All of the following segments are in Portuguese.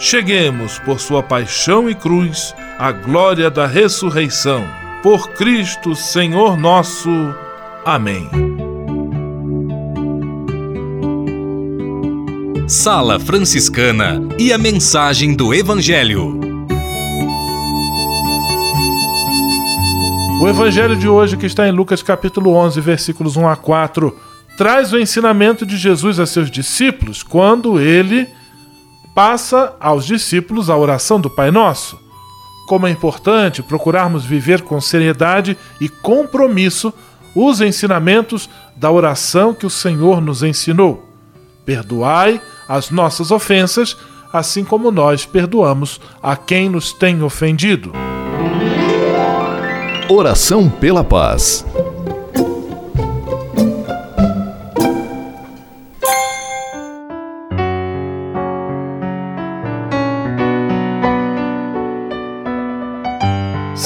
cheguemos, por sua paixão e cruz, à glória da ressurreição. Por Cristo, Senhor nosso. Amém. Sala Franciscana e a mensagem do Evangelho. O evangelho de hoje, que está em Lucas capítulo 11, versículos 1 a 4, traz o ensinamento de Jesus a seus discípulos quando ele passa aos discípulos a oração do Pai Nosso. Como é importante procurarmos viver com seriedade e compromisso os ensinamentos da oração que o Senhor nos ensinou. Perdoai as nossas ofensas, assim como nós perdoamos a quem nos tem ofendido. Oração pela paz.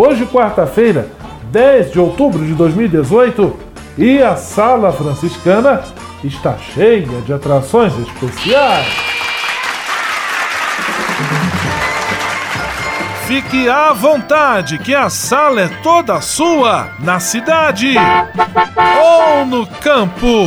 Hoje, quarta-feira, 10 de outubro de 2018, e a sala franciscana está cheia de atrações especiais. Fique à vontade, que a sala é toda sua, na cidade ou no campo.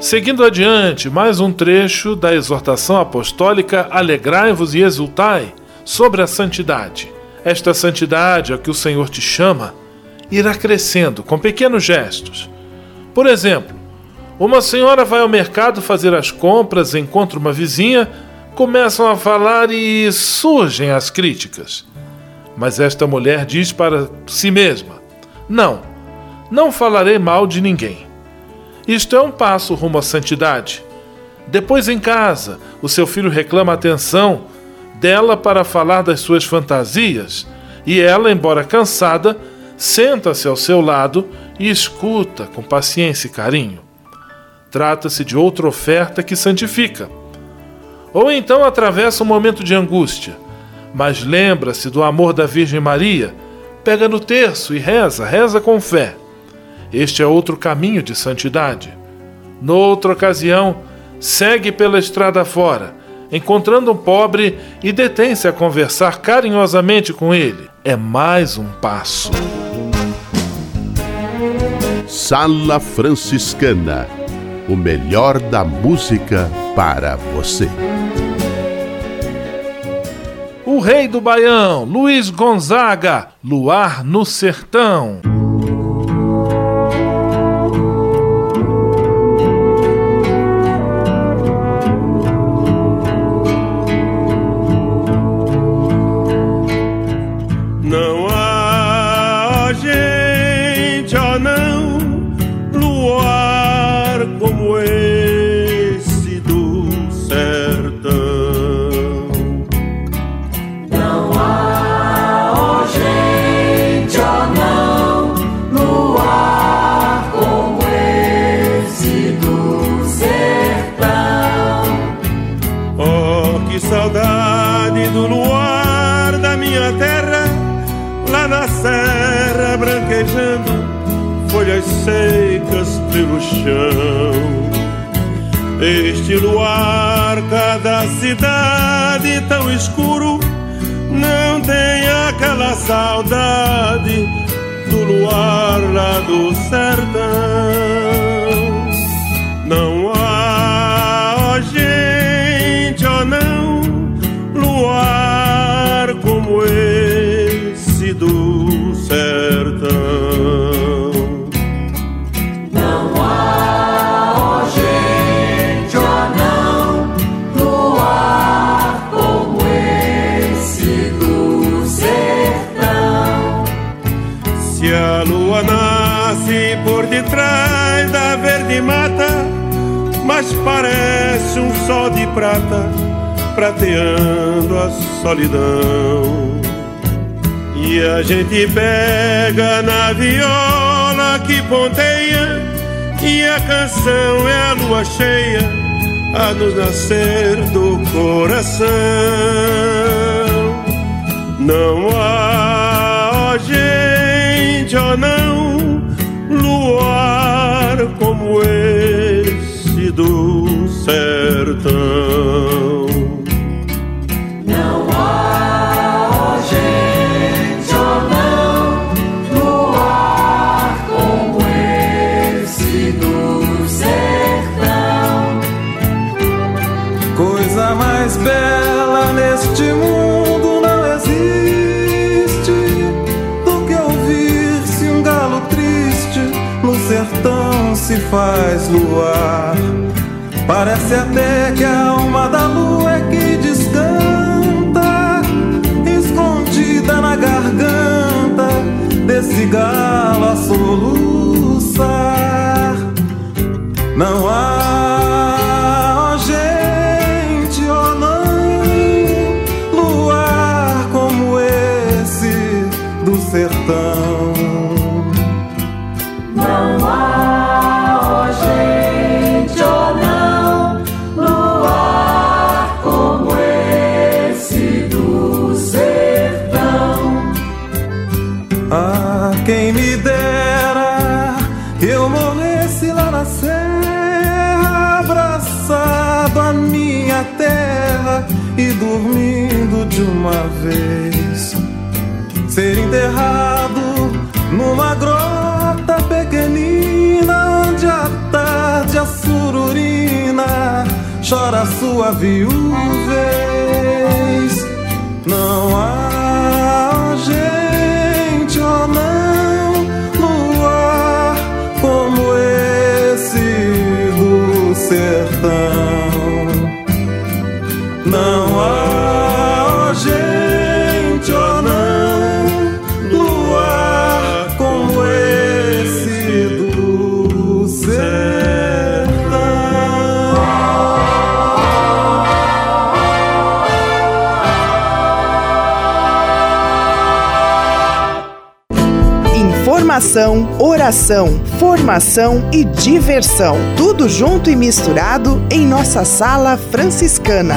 Seguindo adiante, mais um trecho da exortação apostólica Alegrai-vos e exultai sobre a santidade. Esta santidade a que o Senhor te chama irá crescendo com pequenos gestos. Por exemplo, uma senhora vai ao mercado fazer as compras, encontra uma vizinha, começam a falar e surgem as críticas. Mas esta mulher diz para si mesma: Não, não falarei mal de ninguém. Isto é um passo rumo à santidade. Depois, em casa, o seu filho reclama atenção dela para falar das suas fantasias, e ela, embora cansada, senta-se ao seu lado e escuta com paciência e carinho. Trata-se de outra oferta que santifica. Ou então atravessa um momento de angústia, mas lembra-se do amor da Virgem Maria, pega no terço e reza, reza com fé. Este é outro caminho de santidade. Noutra ocasião, segue pela estrada fora, encontrando um pobre e detém-se a conversar carinhosamente com ele. É mais um passo. Sala Franciscana o melhor da música para você. O rei do Baião, Luiz Gonzaga, Luar no Sertão. Este luar, cada cidade tão escuro, não tem aquela saudade do luar lá do sertão. Parece um sol de prata prateando a solidão. E a gente pega na viola que ponteia, e a canção é a lua cheia a nos nascer do coração. Não há, ó gente, ó não, luar como do sertão. Não há gente ou não luar como esse do sertão. Coisa mais bela neste mundo não existe do que ouvir-se um galo triste no sertão se faz luar. Parece até que a alma da lua é que descanta, escondida na garganta desse galo a. chora sua viuvez. Oração, formação e diversão. Tudo junto e misturado em nossa sala franciscana.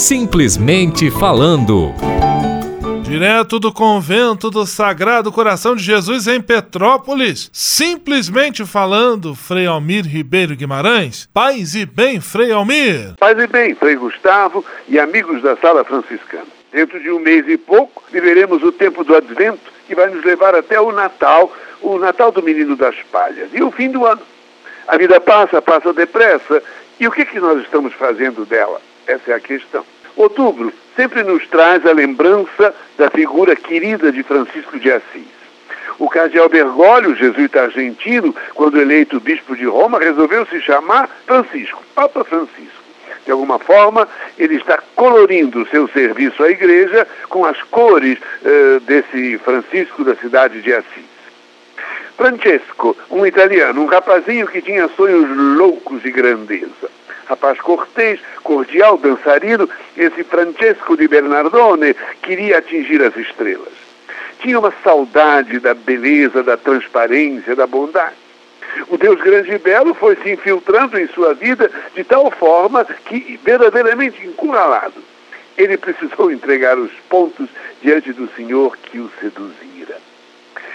Simplesmente falando. Direto do convento do Sagrado Coração de Jesus em Petrópolis, simplesmente falando, Frei Almir Ribeiro Guimarães. Paz e bem, Frei Almir. Paz e bem, Frei Gustavo e amigos da Sala Franciscana. Dentro de um mês e pouco, viveremos o tempo do Advento, que vai nos levar até o Natal, o Natal do Menino das Palhas, e o fim do ano. A vida passa, passa depressa. E o que, que nós estamos fazendo dela? Essa é a questão. Outubro sempre nos traz a lembrança da figura querida de Francisco de Assis. O cardeal Bergoglio, jesuíta argentino, quando eleito bispo de Roma, resolveu se chamar Francisco, Papa Francisco. De alguma forma, ele está colorindo o seu serviço à igreja com as cores uh, desse Francisco da cidade de Assis. Francesco, um italiano, um rapazinho que tinha sonhos loucos de grandeza. Rapaz cortês, cordial, dançarino, esse Francesco de Bernardone queria atingir as estrelas. Tinha uma saudade da beleza, da transparência, da bondade. O Deus grande e belo foi se infiltrando em sua vida de tal forma que, verdadeiramente encurralado, ele precisou entregar os pontos diante do Senhor que o seduzia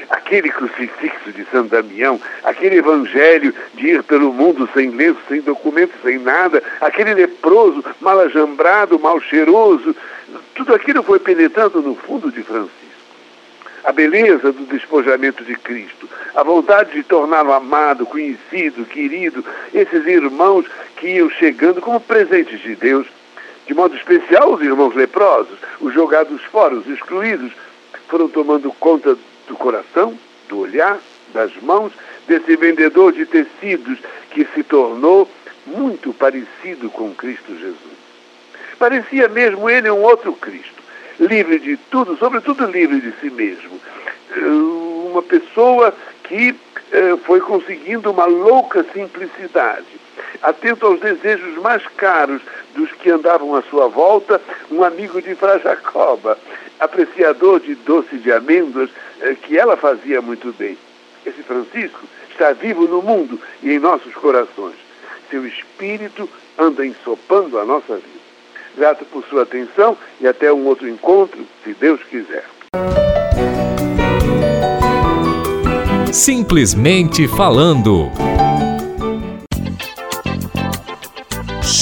aquele crucifixo de Santo Damião, aquele evangelho de ir pelo mundo sem lenço, sem documento, sem nada, aquele leproso, mal ajambrado, mal cheiroso, tudo aquilo foi penetrando no fundo de Francisco. A beleza do despojamento de Cristo, a vontade de torná-lo amado, conhecido, querido, esses irmãos que iam chegando como presentes de Deus, de modo especial os irmãos leprosos, os jogados fora, os excluídos, foram tomando conta do coração, do olhar, das mãos desse vendedor de tecidos que se tornou muito parecido com Cristo Jesus. Parecia mesmo ele um outro Cristo, livre de tudo, sobretudo livre de si mesmo. Uh, uma pessoa que uh, foi conseguindo uma louca simplicidade, atento aos desejos mais caros dos que andavam à sua volta, um amigo de Fra Jacoba, apreciador de doce de amêndoas, eh, que ela fazia muito bem. Esse Francisco está vivo no mundo e em nossos corações. Seu espírito anda ensopando a nossa vida. Grato por sua atenção e até um outro encontro, se Deus quiser. Simplesmente falando.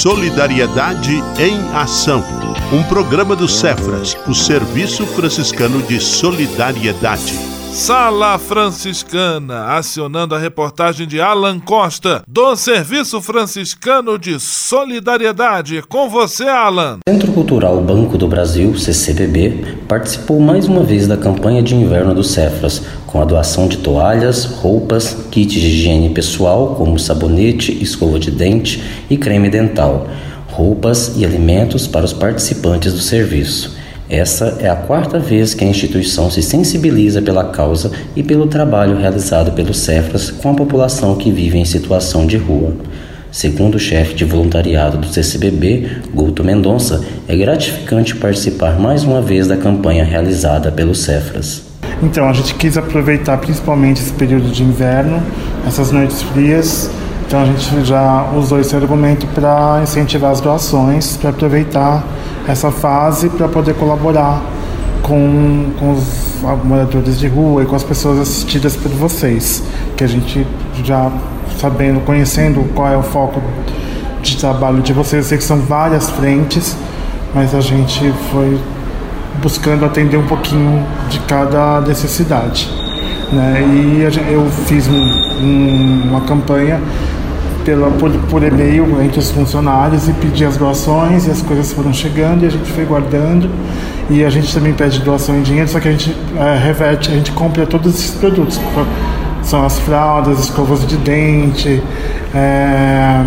Solidariedade em Ação. Um programa do Cefras, o Serviço Franciscano de Solidariedade. Sala Franciscana, acionando a reportagem de Alan Costa, do Serviço Franciscano de Solidariedade. Com você, Alan. Centro Cultural Banco do Brasil, CCBB, participou mais uma vez da campanha de inverno do Cefras, com a doação de toalhas, roupas, kits de higiene pessoal, como sabonete, escova de dente e creme dental, roupas e alimentos para os participantes do serviço. Essa é a quarta vez que a instituição se sensibiliza pela causa e pelo trabalho realizado pelos Cefras com a população que vive em situação de rua. Segundo o chefe de voluntariado do CCBB, Guto Mendonça, é gratificante participar mais uma vez da campanha realizada pelos Cefras. Então, a gente quis aproveitar principalmente esse período de inverno, essas noites frias, então a gente já usou esse argumento para incentivar as doações, para aproveitar essa fase para poder colaborar com, com os moradores de rua e com as pessoas assistidas por vocês, que a gente já sabendo, conhecendo qual é o foco de trabalho de vocês, eu sei que são várias frentes, mas a gente foi buscando atender um pouquinho de cada necessidade. Né? E eu fiz um, um, uma campanha pela, por, por e-mail entre os funcionários e pedir as doações e as coisas foram chegando e a gente foi guardando e a gente também pede doação em dinheiro, só que a gente é, reverte, a gente compra todos esses produtos. São as fraldas, escovas de dente, é,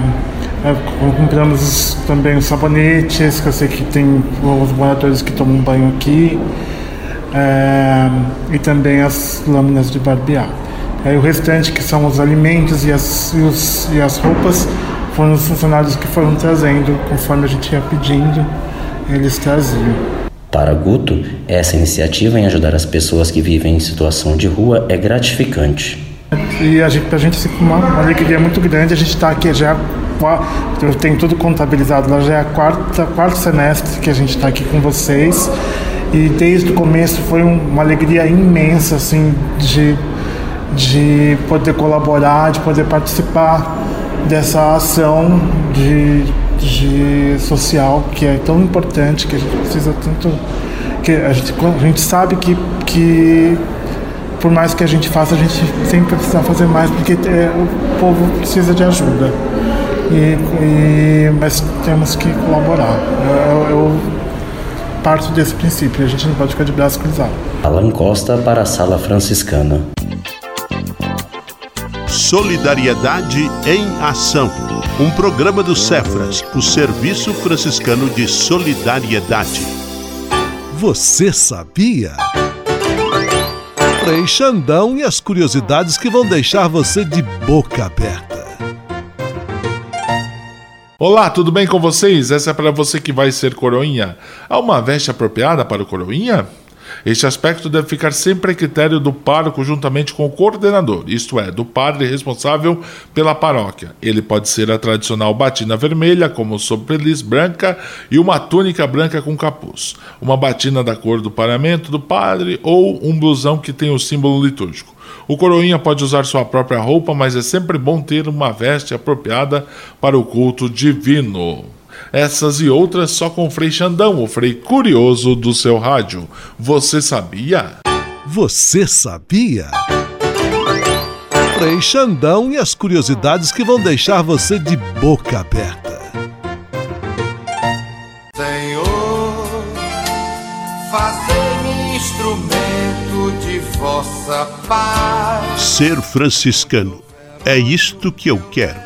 é, compramos também os sabonetes, que eu sei que tem os moradores que tomam banho aqui, é, e também as lâminas de barbear. Aí o restante, que são os alimentos e as, e, os, e as roupas, foram os funcionários que foram trazendo, conforme a gente ia pedindo, eles traziam. Para Guto, essa iniciativa em ajudar as pessoas que vivem em situação de rua é gratificante. E a gente, a gente assim, uma, uma alegria muito grande, a gente está aqui já, eu tenho tudo contabilizado, lá já é a quarta, quarto semestre que a gente está aqui com vocês. E desde o começo foi uma alegria imensa, assim, de de poder colaborar, de poder participar dessa ação de, de social que é tão importante, que a gente precisa tanto. que a gente, a gente sabe que, que por mais que a gente faça, a gente sempre precisa fazer mais, porque é, o povo precisa de ajuda. E, e, mas temos que colaborar. Eu, eu parto desse princípio, a gente não pode ficar de braço cruzado. Alan Costa para a Sala Franciscana. Solidariedade em Ação. Um programa do Cefras, o Serviço Franciscano de Solidariedade. Você sabia? Frei Xandão e as curiosidades que vão deixar você de boca aberta. Olá, tudo bem com vocês? Essa é para você que vai ser coroinha. Há uma veste apropriada para o coroinha? Este aspecto deve ficar sempre a critério do pároco juntamente com o coordenador, isto é, do padre responsável pela paróquia. Ele pode ser a tradicional batina vermelha, como sobreliz branca e uma túnica branca com capuz, uma batina da cor do paramento do padre ou um blusão que tem o símbolo litúrgico. O coroinha pode usar sua própria roupa, mas é sempre bom ter uma veste apropriada para o culto divino. Essas e outras só com o Frei Xandão, o Frei curioso do seu rádio. Você sabia? Você sabia? Frei Xandão e as curiosidades que vão deixar você de boca aberta. Senhor, fazei-me instrumento de vossa paz. Ser franciscano. É isto que eu quero.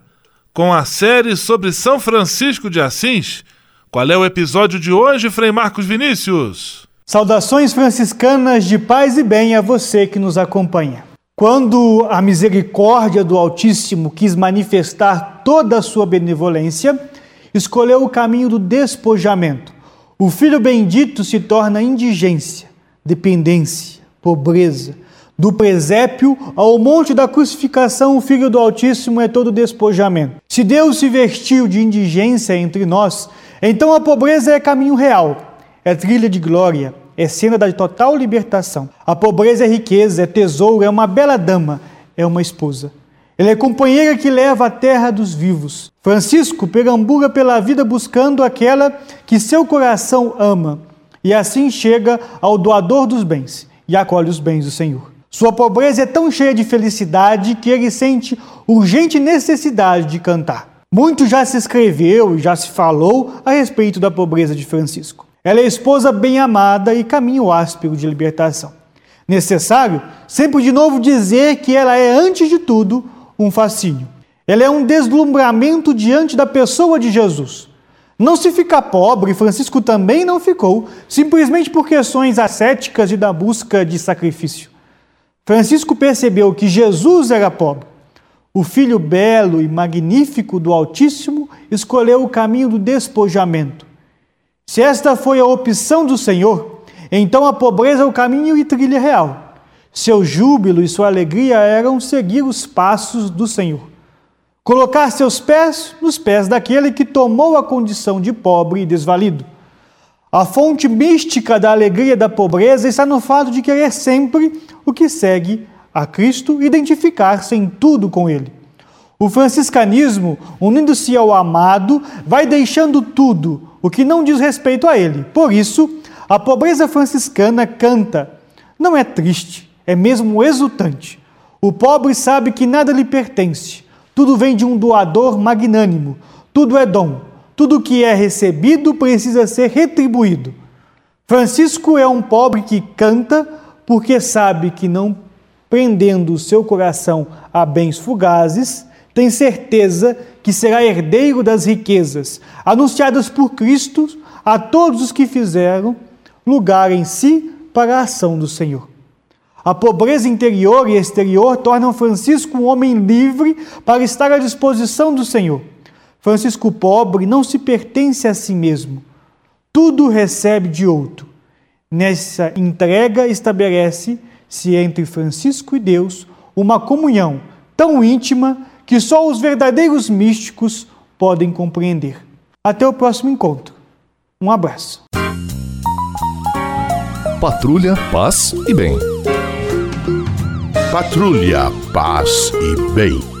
com a série sobre São Francisco de Assis. Qual é o episódio de hoje, Frei Marcos Vinícius? Saudações franciscanas de paz e bem a você que nos acompanha. Quando a misericórdia do Altíssimo quis manifestar toda a sua benevolência, escolheu o caminho do despojamento. O Filho bendito se torna indigência, dependência, pobreza, do presépio ao monte da crucificação, o Filho do Altíssimo é todo despojamento. Se Deus se vestiu de indigência entre nós, então a pobreza é caminho real, é trilha de glória, é cena da total libertação. A pobreza é riqueza, é tesouro, é uma bela dama, é uma esposa. Ela é companheira que leva à terra dos vivos. Francisco perambula pela vida buscando aquela que seu coração ama, e assim chega ao doador dos bens e acolhe os bens do Senhor. Sua pobreza é tão cheia de felicidade que ele sente urgente necessidade de cantar. Muito já se escreveu e já se falou a respeito da pobreza de Francisco. Ela é esposa bem amada e caminho áspero de libertação. Necessário sempre de novo dizer que ela é, antes de tudo, um fascínio. Ela é um deslumbramento diante da pessoa de Jesus. Não se fica pobre, Francisco também não ficou, simplesmente por questões ascéticas e da busca de sacrifício. Francisco percebeu que Jesus era pobre. O filho belo e magnífico do Altíssimo escolheu o caminho do despojamento. Se esta foi a opção do Senhor, então a pobreza é o caminho e trilha real. Seu júbilo e sua alegria eram seguir os passos do Senhor. Colocar seus pés nos pés daquele que tomou a condição de pobre e desvalido. A fonte mística da alegria da pobreza está no fato de querer sempre o que segue a Cristo, identificar-se em tudo com Ele. O franciscanismo, unindo-se ao amado, vai deixando tudo o que não diz respeito a Ele. Por isso, a pobreza franciscana canta, não é triste, é mesmo exultante. O pobre sabe que nada lhe pertence, tudo vem de um doador magnânimo, tudo é dom, tudo que é recebido precisa ser retribuído. Francisco é um pobre que canta porque sabe que não prendendo o seu coração a bens fugazes, tem certeza que será herdeiro das riquezas anunciadas por Cristo a todos os que fizeram lugar em si para a ação do Senhor. A pobreza interior e exterior tornam Francisco um homem livre para estar à disposição do Senhor. Francisco pobre não se pertence a si mesmo, tudo recebe de outro. Nessa entrega estabelece-se entre Francisco e Deus uma comunhão tão íntima que só os verdadeiros místicos podem compreender. Até o próximo encontro. Um abraço. Patrulha, paz e bem. Patrulha, paz e bem.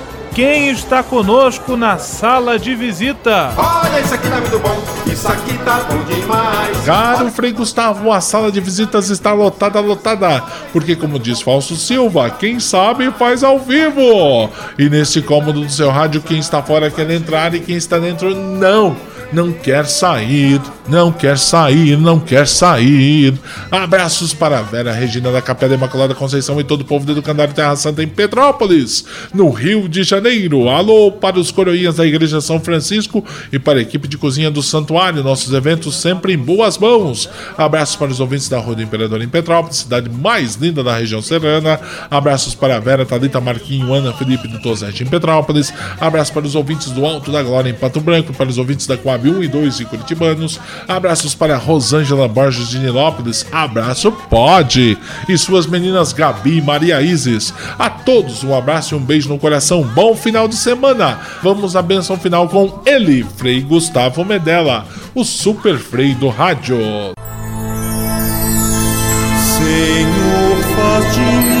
quem está conosco na sala de visita? Olha, isso aqui tá muito bom, isso aqui tá bom demais. Caro Frei Gustavo, a sala de visitas está lotada, lotada. Porque, como diz Falso Silva, quem sabe faz ao vivo. E nesse cômodo do seu rádio, quem está fora quer entrar e quem está dentro não não quer sair, não quer sair, não quer sair. Abraços para a Vera Regina da Capela Imaculada Conceição e todo o povo do Educandário Terra Santa em Petrópolis, no Rio de Janeiro. Alô para os coroinhas da Igreja São Francisco e para a equipe de cozinha do Santuário. Nossos eventos sempre em boas mãos. Abraços para os ouvintes da Rua do Imperador em Petrópolis, cidade mais linda da região serrana. Abraços para a Vera, Thalita, Marquinho, Ana, Felipe do Tosete em Petrópolis. Abraços para os ouvintes do Alto da Glória em Pato Branco, para os ouvintes da Coab 1 e 2 em Curitibanos. Abraços para Rosângela Borges de Nilópolis. Abraço pode! E suas meninas Gabi e Maria Isis. A todos um abraço e um beijo no coração. Bom final de semana. Vamos à benção final com ele, Frei Gustavo Medella, o super frei do rádio. Senhor, faz de mim